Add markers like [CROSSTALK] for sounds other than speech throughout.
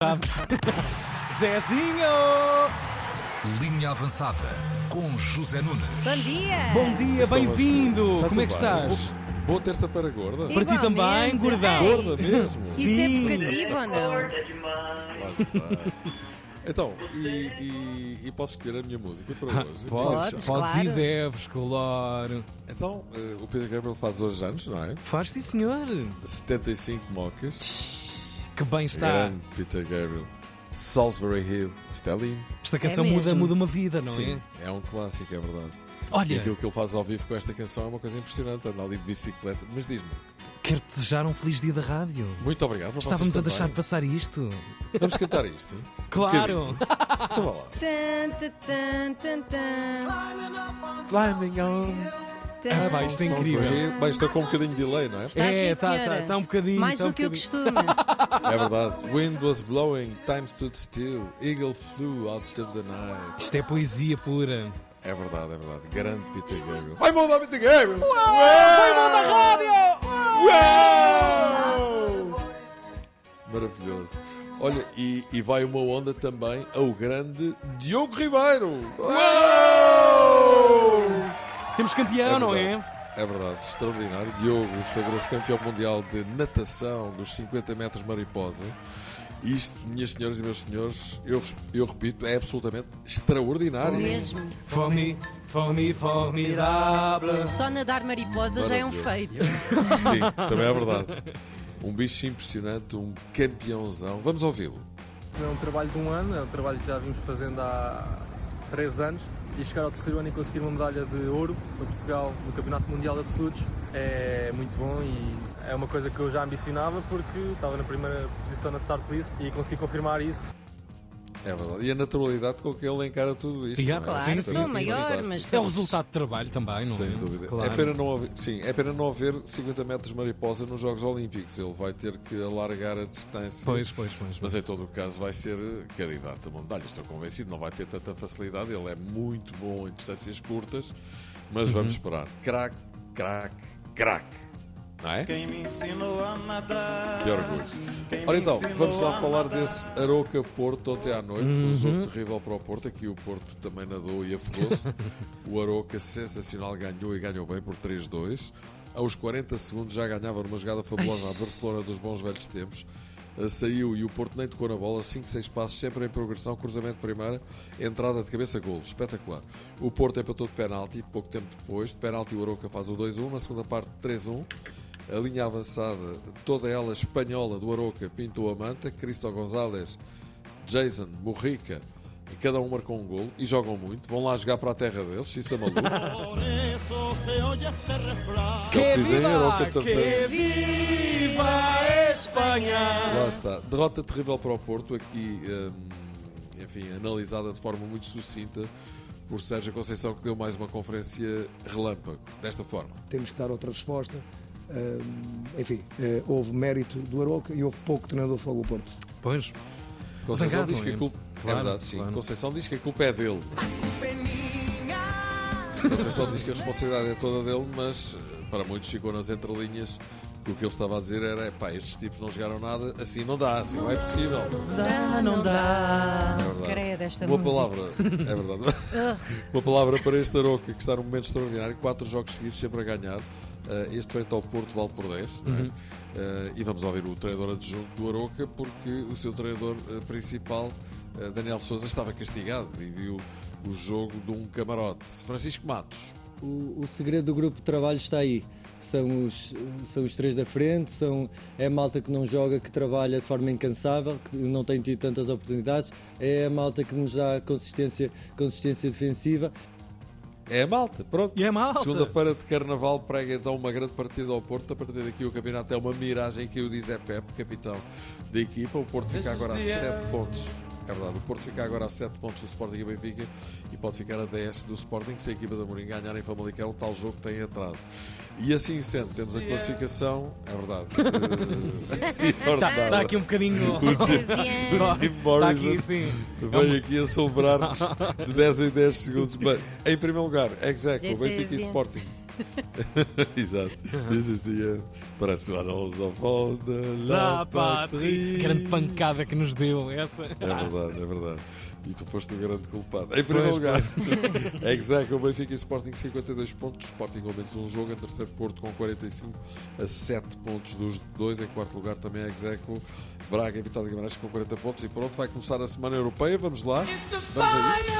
[LAUGHS] Zezinho! Linha avançada com José Nunes. Bom dia! Bom dia, bem-vindo! Como é que estás? Bo- Boa terça-feira gorda. E- Para ti também, gordão. Gorda mesmo. Isso é Sim. vocativo ou não? Lá está. Então, e, e- e posso escolher a minha música para hoje? Podes, Podes, podes e claro. deves, claro. Então, eh, o Pedro Gabriel faz hoje anos, não é? Faz sim, senhor. 75 mocas. Que bem está. Grande Peter Gabriel. Salisbury Hill. Isto é lindo. Esta canção É muda, mesmo. muda uma vida, não Sim, é? é um clássico, é verdade. E Olha, aquilo que ele faz ao vivo com esta canção é uma coisa impressionante. Anda ali de bicicleta. Mas diz-me, quero te desejar um feliz dia da rádio. muito obrigado Estávamos vocês a deixar de também. passar isto. Vamos cantar isto? [LAUGHS] Claro! Então vá lá. Tan, tan, tan, tan, tan. Climbing on. Tan. Ah, pá, isto é Salisbury incrível. Hill. Bem, estou com um bocadinho de delay, não é? Está É, sim, está senhora. tá, tá um bocadinho. Mais tá um do que o bocadinho. costume. É verdade. Wind was blowing, time stood still, eagle flew out of the night. Isto é poesia pura. É verdade, é verdade. Grande Peter Gabriel. Vai mudar Peter Gabriel! Foi bom da rádio! Uau! Maravilhoso. Olha, e, e vai uma onda também ao grande Diogo Ribeiro. Uau! Temos campeão, não é? É verdade, extraordinário. Diogo sagrou-se campeão mundial de natação dos 50 metros mariposa. Isto, minhas senhoras e meus senhores, eu, eu repito, é absolutamente extraordinário. Mesmo. Fome, fome, formidável. Só nadar mariposa já é um feito. [LAUGHS] Sim, também é verdade. Um bicho impressionante, um campeãozão. Vamos ouvi-lo. É um trabalho de um ano, é um trabalho que já vimos fazendo há três anos e chegar ao terceiro ano e conseguir uma medalha de ouro para Portugal no Campeonato Mundial de Absolutos é muito bom e é uma coisa que eu já ambicionava porque estava na primeira posição na start list e consegui confirmar isso. É verdade. E a naturalidade com que ele encara tudo isto. Yeah, é? Sim, Claro, sim, sou sim, maior, fantástico. mas É o resultado de trabalho também, não é? Sem dúvida. Claro. É pena não haver, sim, é pena não haver 50 metros mariposa nos Jogos Olímpicos. Ele vai ter que alargar a distância. Pois, pois, pois. Mas em todo o caso vai ser candidato a medalha. Estou convencido, não vai ter tanta facilidade. Ele é muito bom em distâncias curtas, mas vamos Uhum. esperar. Crack, crack, crack. Não é? Quem me ensinou a nadar. Que orgulho. Ora então, vamos lá falar desse Aroca Porto ontem à noite. Uhum. Um jogo terrível para o Porto. Aqui o Porto também nadou e afogou-se. [LAUGHS] o Aroca, sensacional, ganhou e ganhou bem por 3-2. Aos 40 segundos já ganhava numa jogada fabulosa a Barcelona dos bons velhos tempos. Uh, Saiu e o Porto nem tocou na bola, 5, 6 passos, sempre em progressão, cruzamento de primeira, entrada de cabeça, golo, espetacular. O Porto empatou de penalti, pouco tempo depois, de penalti o Aroca faz o 2-1, na segunda parte 3-1. A linha avançada, toda ela espanhola do Aroca, pintou a manta. Cristo Gonzalez, Jason, Morrica, e cada um marcou um golo e jogam muito. Vão lá jogar para a terra deles, isso é maluco. [LAUGHS] Se. Isto é o que dizem em Aroca, de certeza. que viva a Espanha! Lá está. Derrota terrível para o Porto, aqui, hum, enfim, analisada de forma muito sucinta por Sérgio Conceição, que deu mais uma conferência relâmpago, desta forma. temos que dar outra resposta. Enfim, eh, houve mérito do Aroca e houve pouco treinador do Fogo Porto. Pois, Conceição Zangado, diz que não é? a culpa. Claro, é verdade, sim. claro. Conceição diz que a culpa é dele. Conceição diz que a responsabilidade é toda dele, mas eh, para muitos ficou nas entrelinhas que o que ele estava a dizer era: pá, estes tipos não jogaram nada, assim não dá, assim não é possível. Dá, não dá. É verdade. Credo, esta Uma música. palavra, é verdade. [LAUGHS] Uma palavra para este Aroca que está num momento extraordinário, quatro jogos seguidos sempre a ganhar. Eh, este frente ao Porto vale por 10. não é? Uhum. Eh, e vamos ouvir o treinador adjunto do Aroca, porque o seu treinador eh, principal, Daniel Souza, estava castigado e viu o jogo de um camarote. Francisco Matos. O, o segredo do grupo de trabalho está aí. São os, são os três da frente, são, é a malta que não joga, que trabalha de forma incansável, que não tem tido tantas oportunidades, é a malta que nos dá consistência, consistência defensiva. É a malta, pronto. E é malta. Segunda-feira de Carnaval prega então uma grande partida ao Porto. A partir daqui o campeonato é uma miragem que o diz é Pep, capitão da equipa. O Porto fica agora a 7 pontos. É verdade, o Porto fica agora a 7 pontos do Sporting e Benfica e pode ficar a 10 do Sporting se a equipa da Mourinho ganhar em Famalicão, tal jogo que tem atraso. E assim sendo, temos a classificação, é verdade. [LAUGHS] Eh, é Está verdade. tá aqui um bocadinho. [LAUGHS] O Jim, o Morrison aqui, sim. veio aqui a sobrar-nos de 10 em 10 segundos. Mas, em primeiro lugar, Execo, This Benfica e Sporting. [LAUGHS] Exato. This is the end. Parece o Arroz of the Da La Patrie. Patrie. Grande pancada que nos deu essa. É verdade, é verdade. E tu foste o grande culpado. Em primeiro Pois, lugar, [LAUGHS] Execo, o Benfica e Sporting 52 pontos. Sporting ao menos um jogo. Em terceiro, Porto com 45 a 7 pontos dos dois. Em quarto lugar também Execo. Braga e Vitória de Guimarães com 40 pontos. E pronto, vai começar a Semana Europeia. Vamos lá. Vamos a isto.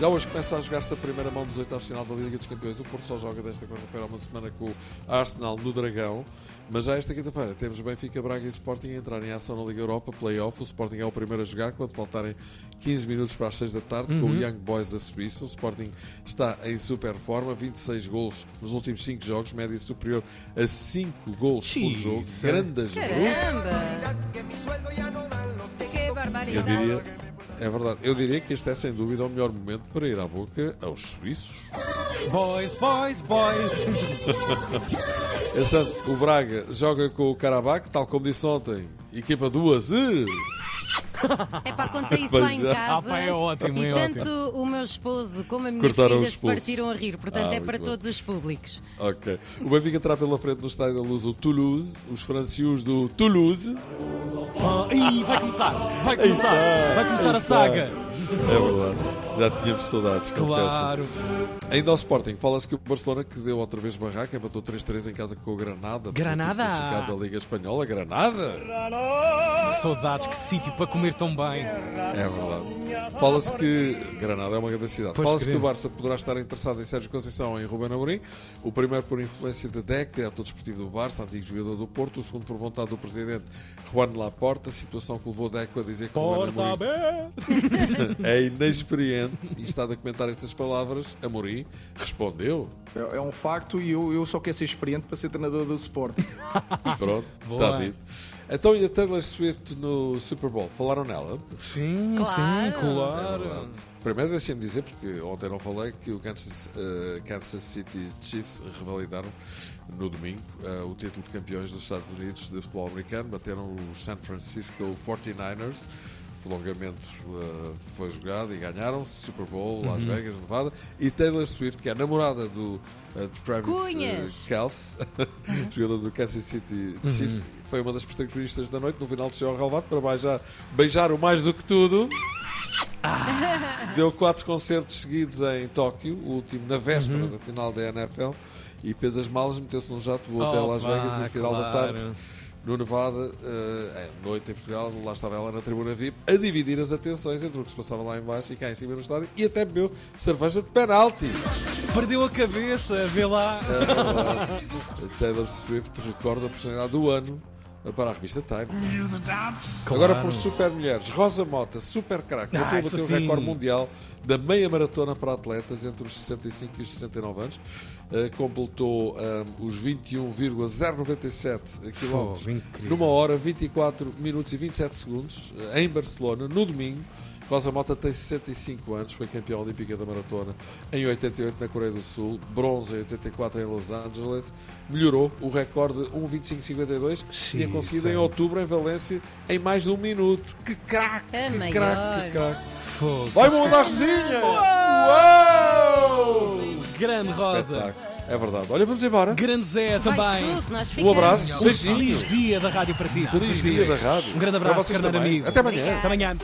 Já hoje começa a jogar-se a primeira mão dos oitavos de final da Liga dos Campeões. O Porto só joga desta quarta-feira há uma semana com o Arsenal no Dragão. Mas já esta quinta-feira temos Benfica, Braga e Sporting a entrar em ação na Liga Europa, Play-off. O Sporting é o primeiro a jogar quando faltarem 15 minutos para as 6 da tarde com o Young Boys da Suíça. O Sporting está em super forma, 26 gols nos últimos 5 jogos, média superior a 5 gols por jogo. Grandes Caramba! Que Eu barbaridade. diria, é verdade, eu diria que este é sem dúvida o melhor momento para ir à boca aos suíços. Boys, boys, boys. [LAUGHS] Entretanto, o Braga joga com o Karabakh, tal como disse ontem, equipa do Azir. É pá, contei isso lá em é. casa. Ah, pá, é ótimo, E é tanto ótimo. o meu esposo como a minha Cortaram filha se partiram a rir. Portanto, Ah, é para bem. todos os públicos. Ok. O Benfica terá pela frente no estádio da Luz o Toulouse, os francios do Toulouse. Ah, Ih, vai começar, vai começar, vai começar a saga. É verdade. Já tínhamos saudades, confesso. Claro. Ainda ao Sporting, fala-se que o Barcelona, que deu outra vez barraca, empatou 3-3 em casa com o Granada. Granada. da Liga Espanhola. Granada! Saudades, que sítio para comer tão bem. É verdade. Fala-se que Granada é uma grande cidade. Fala-se que o. Barça poderá estar interessado em Sérgio Conceição e em Ruben Amorim. O primeiro por influência de Deck, diretor desportivo do Barça, antigo jogador do Porto. O segundo por vontade do presidente Juan Laporta. Situação que levou Deco a dizer que Ruben Porta Amorim aberta. [LAUGHS] é inexperiente e está a comentar estas palavras. Amorim respondeu. É, é um facto e eu, eu só quero ser experiente para ser treinador do Sporting. [LAUGHS] Pronto, Boa. está dito. Então e a Taylor Swift no Super Bowl? Falaram nela? Sim, Claro. sim, É claro. verdade. Primeiro deixem-me dizer, porque ontem não falei, que o Kansas, eh, Kansas City Chiefs revalidaram no domingo eh, o título de campeões dos Estados Unidos de futebol americano. Bateram os San Francisco 49ers. O prolongamento eh, foi jogado e ganharam-se. Super Bowl, Las Vegas, Nevada. E Taylor Swift, que é a namorada do de Travis Cunhas. eh, Kelce, [LAUGHS] jogador do Kansas City Chiefs, foi uma das protagonistas da noite. No final desceu ao relevado para beijar, beijar o mais do que tudo. Deu quatro concertos seguidos em Tóquio, o último na véspera da final da NFL, e fez as malas, meteu-se num jato, voou até Las Vegas e no final da claro. tarde, no Nevada, eh, é, noite em Portugal, lá estava ela na tribuna VIP, a dividir as atenções entre o que se passava lá em baixo e cá em cima no estádio, e até bebeu cerveja de penalti. Perdeu a cabeça, vê lá. É. Taylor Swift recorda a personalidade do ano para a revista Time. Agora por super mulheres, Rosa Mota, super craque, Ah, voltou a bater o recorde mundial da meia maratona para atletas entre os 65 e os 69 anos. Uh, completou um, os 21,097 km Fogo, incrível. numa hora, 24 minutos e 27 segundos uh, em Barcelona, no domingo. Rosa Mota tem 65 anos, foi campeã olímpica da maratona em 88 na Coreia do Sul, bronze em 84 em Los Angeles, melhorou o recorde 1.25.52, tinha Xiça. conseguido em outubro em Valência em mais de um minuto. Que craque, A que maior. craque, que craque. Vai mundo à resinha! Uau! Grande Rosa. É verdade. Olha, vamos embora. Grande Zé também. tudo, nós Um abraço, Um beijinho. feliz dia da Rádio para ti. Feliz dia da rádio. Um grande Para abraço, vocês carneiro também. amigo. Até amanhã. Até amanhã.